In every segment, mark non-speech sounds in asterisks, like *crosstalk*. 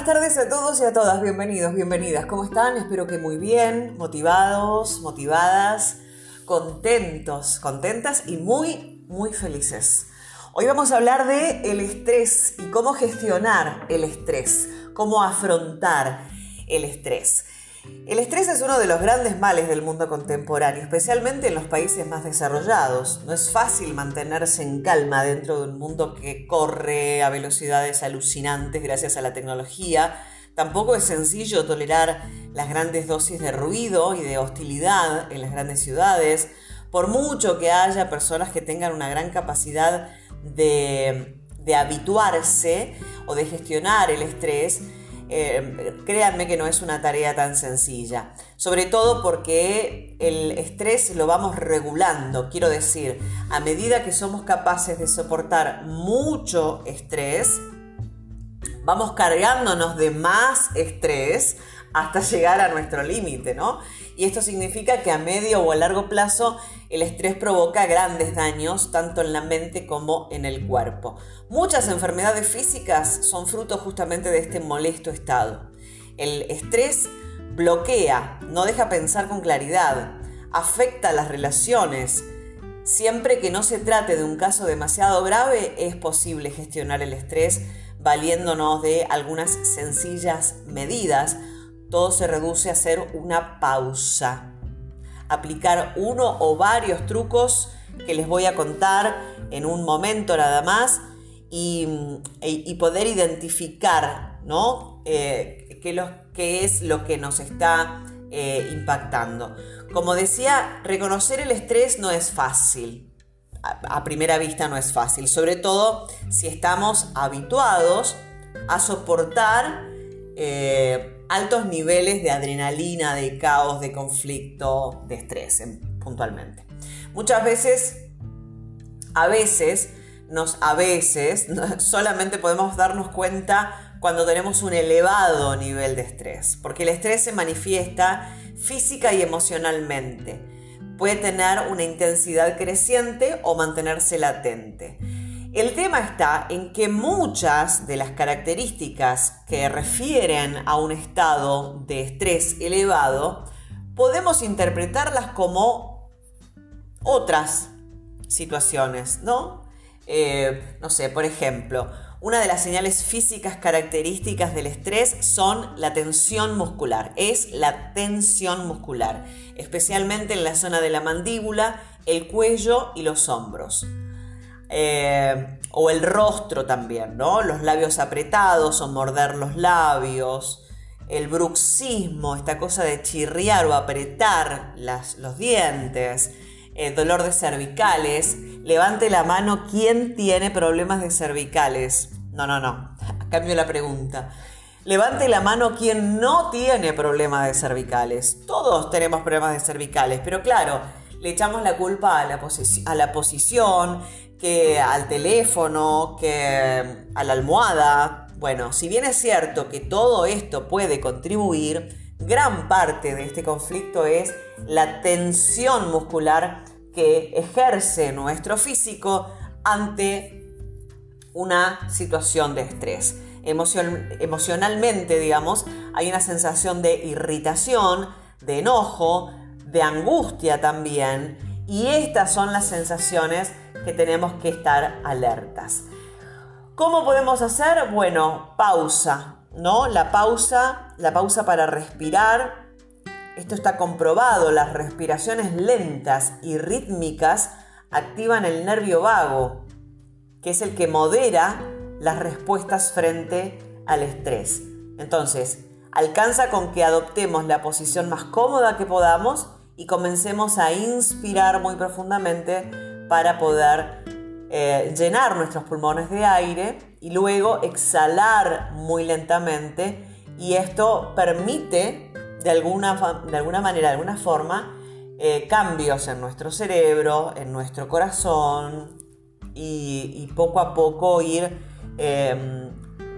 buenas tardes a todos y a todas. Bienvenidos, bienvenidas. ¿Cómo están? Espero que muy bien, motivados, motivadas, contentos, contentas y muy, muy felices. Hoy vamos a hablar de el estrés y cómo gestionar el estrés, cómo afrontar el estrés. El estrés es uno de los grandes males del mundo contemporáneo, especialmente en los países más desarrollados. No es fácil mantenerse en calma dentro de un mundo que corre a velocidades alucinantes gracias a la tecnología. Tampoco es sencillo tolerar las grandes dosis de ruido y de hostilidad en las grandes ciudades, por mucho que haya personas que tengan una gran capacidad de, de habituarse o de gestionar el estrés eh, créanme que no es una tarea tan sencilla, sobre todo porque el estrés lo vamos regulando, quiero decir, a medida que somos capaces de soportar mucho estrés, vamos cargándonos de más estrés hasta llegar a nuestro límite, ¿no? Y esto significa que a medio o a largo plazo el estrés provoca grandes daños tanto en la mente como en el cuerpo. Muchas enfermedades físicas son fruto justamente de este molesto estado. El estrés bloquea, no deja pensar con claridad, afecta las relaciones. Siempre que no se trate de un caso demasiado grave, es posible gestionar el estrés valiéndonos de algunas sencillas medidas todo se reduce a hacer una pausa. Aplicar uno o varios trucos que les voy a contar en un momento nada más y, poder identificar ¿no? Eh, qué, es lo que nos está eh, impactando. Como decía, reconocer el estrés no es fácil. A, primera vista no es fácil, sobre todo si estamos habituados a soportar eh, altos niveles de adrenalina, de caos, de conflicto, de estrés, puntualmente. Muchas veces, a veces, nos, a veces, solamente podemos darnos cuenta cuando tenemos un elevado nivel de estrés, porque el estrés se manifiesta física y emocionalmente. Puede tener una intensidad creciente o mantenerse latente. El tema está en que muchas de las características que refieren a un estado de estrés elevado podemos interpretarlas como otras situaciones, ¿no? Eh, no sé, por ejemplo, una de las señales físicas características del estrés son la tensión muscular. Es la tensión muscular, especialmente en la zona de la mandíbula, el cuello y los hombros. Eh, o el rostro también, ¿no? Los labios apretados o morder los labios, el bruxismo, esta cosa de chirriar o apretar los dientes, el dolor de cervicales. Levante la mano, ¿quién tiene problemas de cervicales? No, no, no, *laughs* cambio la pregunta. Levante la mano quien no tiene problemas de cervicales. Todos tenemos problemas de cervicales, pero claro, le echamos la culpa a la posición, que al teléfono, que a la almohada. Bueno, si bien es cierto que todo esto puede contribuir, gran parte de este conflicto es la tensión muscular que ejerce nuestro físico ante una situación de estrés. emocionalmente, digamos, hay una sensación de irritación, de enojo, de angustia también, y estas son las sensaciones que tenemos que estar alertas. ¿Cómo podemos hacer? Bueno, pausa, ¿no? La pausa, la pausa para respirar. Esto está comprobado, las respiraciones lentas y rítmicas activan el nervio vago, que es el que modera las respuestas frente al estrés. Entonces, alcanza con que adoptemos la posición más cómoda que podamos y comencemos a inspirar muy profundamente para poder eh, llenar nuestros pulmones de aire y luego exhalar muy lentamente y esto permite de alguna, de alguna manera, de alguna forma, eh, cambios en nuestro cerebro, en nuestro corazón y, poco a poco ir em,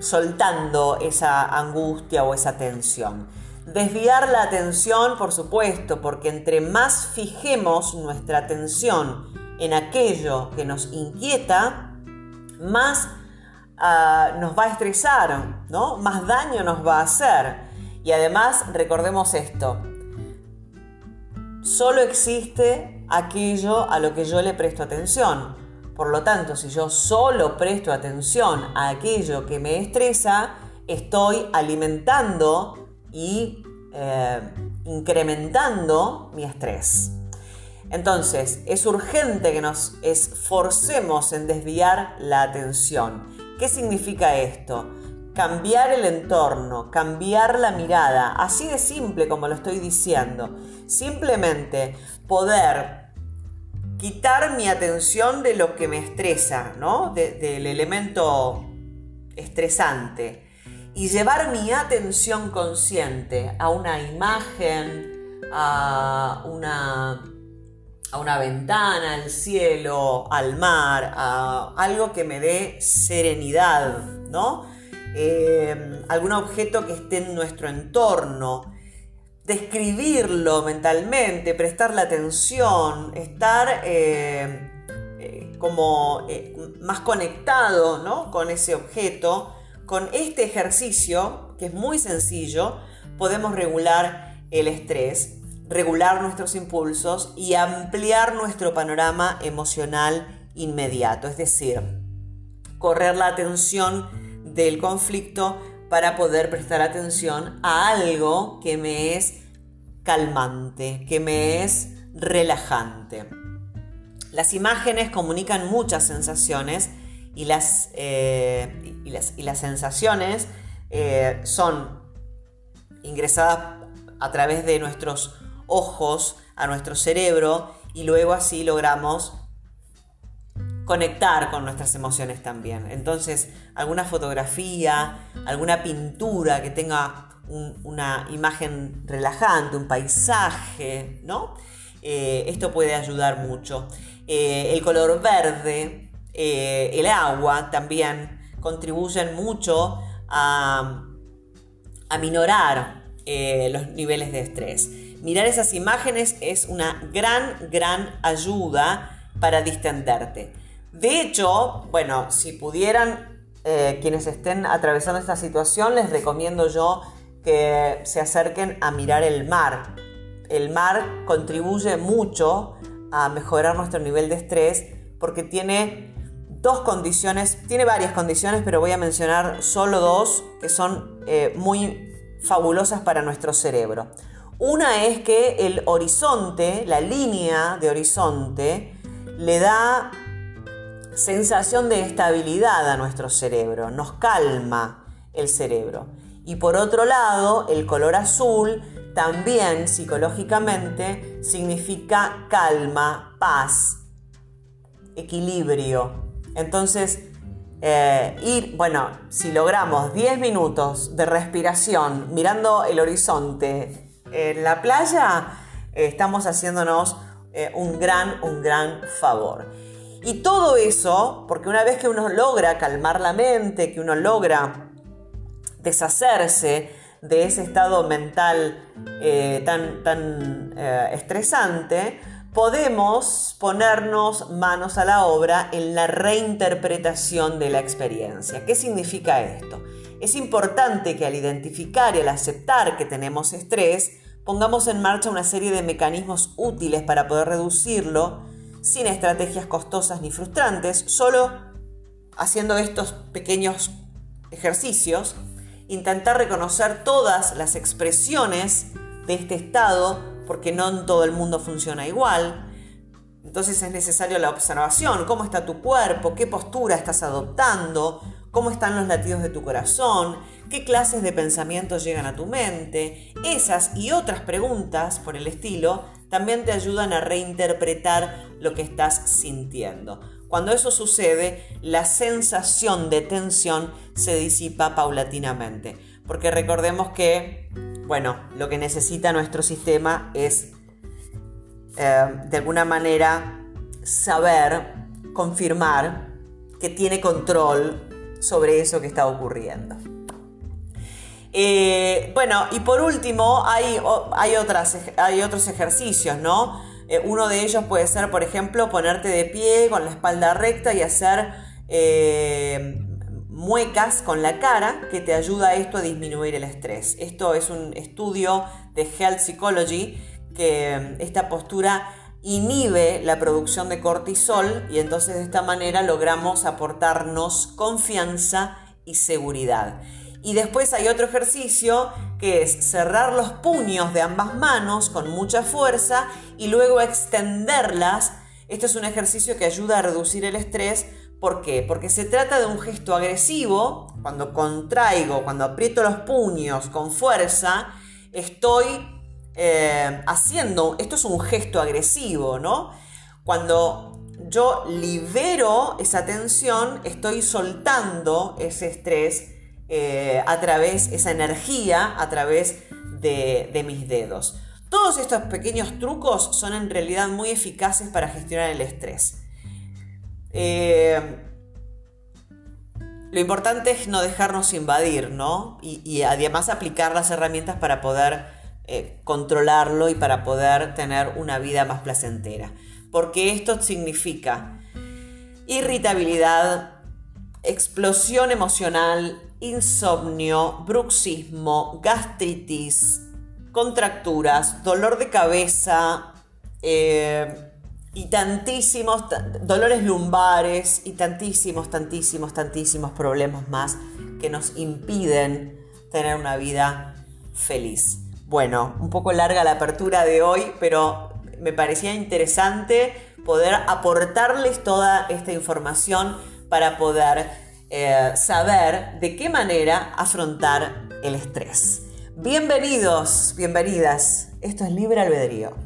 soltando esa angustia o esa tensión. Desviar la atención, por supuesto, porque entre más fijemos nuestra atención en aquello que nos inquieta, más ah, nos va a estresar, ¿no? Más daño nos va a hacer. Y además, recordemos esto, solo existe aquello a lo que yo le presto atención. Por lo tanto, si yo solo presto atención a aquello que me estresa, estoy alimentando y eh, incrementando mi estrés. Entonces, es urgente que nos esforcemos en desviar la atención. ¿Qué significa esto? Cambiar el entorno, cambiar la mirada, así de simple como lo estoy diciendo. Simplemente poder quitar mi atención de lo que me estresa, ¿no? del elemento estresante y llevar mi atención consciente a una imagen, a una, a una ventana, al cielo, al mar, a algo que me dé serenidad, ¿no? Eh, algún objeto que esté en nuestro entorno, describirlo mentalmente, prestarle atención, estar eh, eh, como más conectado ¿no? con ese objeto con este ejercicio, que es muy sencillo, podemos regular el estrés, regular nuestros impulsos y ampliar nuestro panorama emocional inmediato, es decir, correr la atención del conflicto para poder prestar atención a algo que me es calmante, que me es relajante. Las imágenes comunican muchas sensaciones y las, eh, y las, sensaciones eh, son ingresadas a través de nuestros ojos a nuestro cerebro y luego así logramos conectar con nuestras emociones también. Entonces, alguna fotografía, alguna pintura que tenga una imagen relajante, un paisaje, ¿no? Eh, esto puede ayudar mucho. el color verde eh, el agua también contribuyen mucho a, minorar eh, los niveles de estrés. Mirar esas imágenes es una gran, gran ayuda para distenderte. De hecho, bueno, si pudieran, eh, quienes estén atravesando esta situación, les recomiendo yo que se acerquen a mirar el mar. El mar contribuye mucho a mejorar nuestro nivel de estrés porque tiene dos condiciones, tiene varias condiciones, pero voy a mencionar solo dos que son eh, muy fabulosas para nuestro cerebro. Una es que el horizonte, la línea de horizonte, le da sensación de estabilidad a nuestro cerebro, nos calma el cerebro. Y por otro lado, el color azul también psicológicamente significa calma, paz, equilibrio, entonces, eh, ir, bueno, si logramos 10 minutos de respiración mirando el horizonte en la playa, estamos haciéndonos eh, un gran, un gran favor. Y todo eso, porque una vez que uno logra calmar la mente, que uno logra deshacerse de ese estado mental eh, tan, tan estresante, podemos ponernos manos a la obra en la reinterpretación de la experiencia. ¿Qué significa esto? Es importante que al identificar y al aceptar que tenemos estrés, pongamos en marcha una serie de mecanismos útiles para poder reducirlo sin estrategias costosas ni frustrantes, solo haciendo estos pequeños ejercicios, intentar reconocer todas las expresiones de este estado porque no en todo el mundo funciona igual. Entonces es necesario la observación, cómo está tu cuerpo, qué postura estás adoptando, cómo están los latidos de tu corazón, qué clases de pensamientos llegan a tu mente. Esas y otras preguntas por el estilo también te ayudan a reinterpretar lo que estás sintiendo. Cuando eso sucede, la sensación de tensión se disipa paulatinamente, porque recordemos que bueno, lo que necesita nuestro sistema es eh, de alguna manera saber, confirmar que tiene control sobre eso que está ocurriendo. Eh, bueno, y por último, hay, hay, otras, hay otros ejercicios, ¿no? Eh, uno de ellos puede ser, por ejemplo, ponerte de pie con la espalda recta y hacer muecas con la cara que te ayuda esto a disminuir el estrés. Esto es un estudio de Health Psychology que mm, esta postura inhibe la producción de cortisol y entonces de esta manera logramos aportarnos confianza y seguridad. Y después hay otro ejercicio que es cerrar los puños de ambas manos con mucha fuerza y luego extenderlas. Este es un ejercicio que ayuda a reducir el estrés. ¿Por qué? Porque se trata de un gesto agresivo. Cuando contraigo, cuando aprieto los puños con fuerza, estoy eh, haciendo, esto es un gesto agresivo, ¿no? Cuando yo libero esa tensión, estoy soltando ese estrés eh, a través, esa energía a través de, mis dedos. Todos estos pequeños trucos son en realidad muy eficaces para gestionar el estrés. Eh, lo importante es no dejarnos invadir, ¿no? Y, además aplicar las herramientas para poder eh, controlarlo y para poder tener una vida más placentera. Porque esto significa irritabilidad, explosión emocional, insomnio, bruxismo, gastritis, contracturas, dolor de cabeza eh, y tantísimos dolores lumbares y tantísimos, tantísimos, tantísimos problemas más que nos impiden tener una vida feliz. Bueno, un poco larga la apertura de hoy, pero me parecía interesante poder aportarles toda esta información para poder eh, saber de qué manera afrontar el estrés. Bienvenidos, bienvenidas. Esto es Libre Albedrío.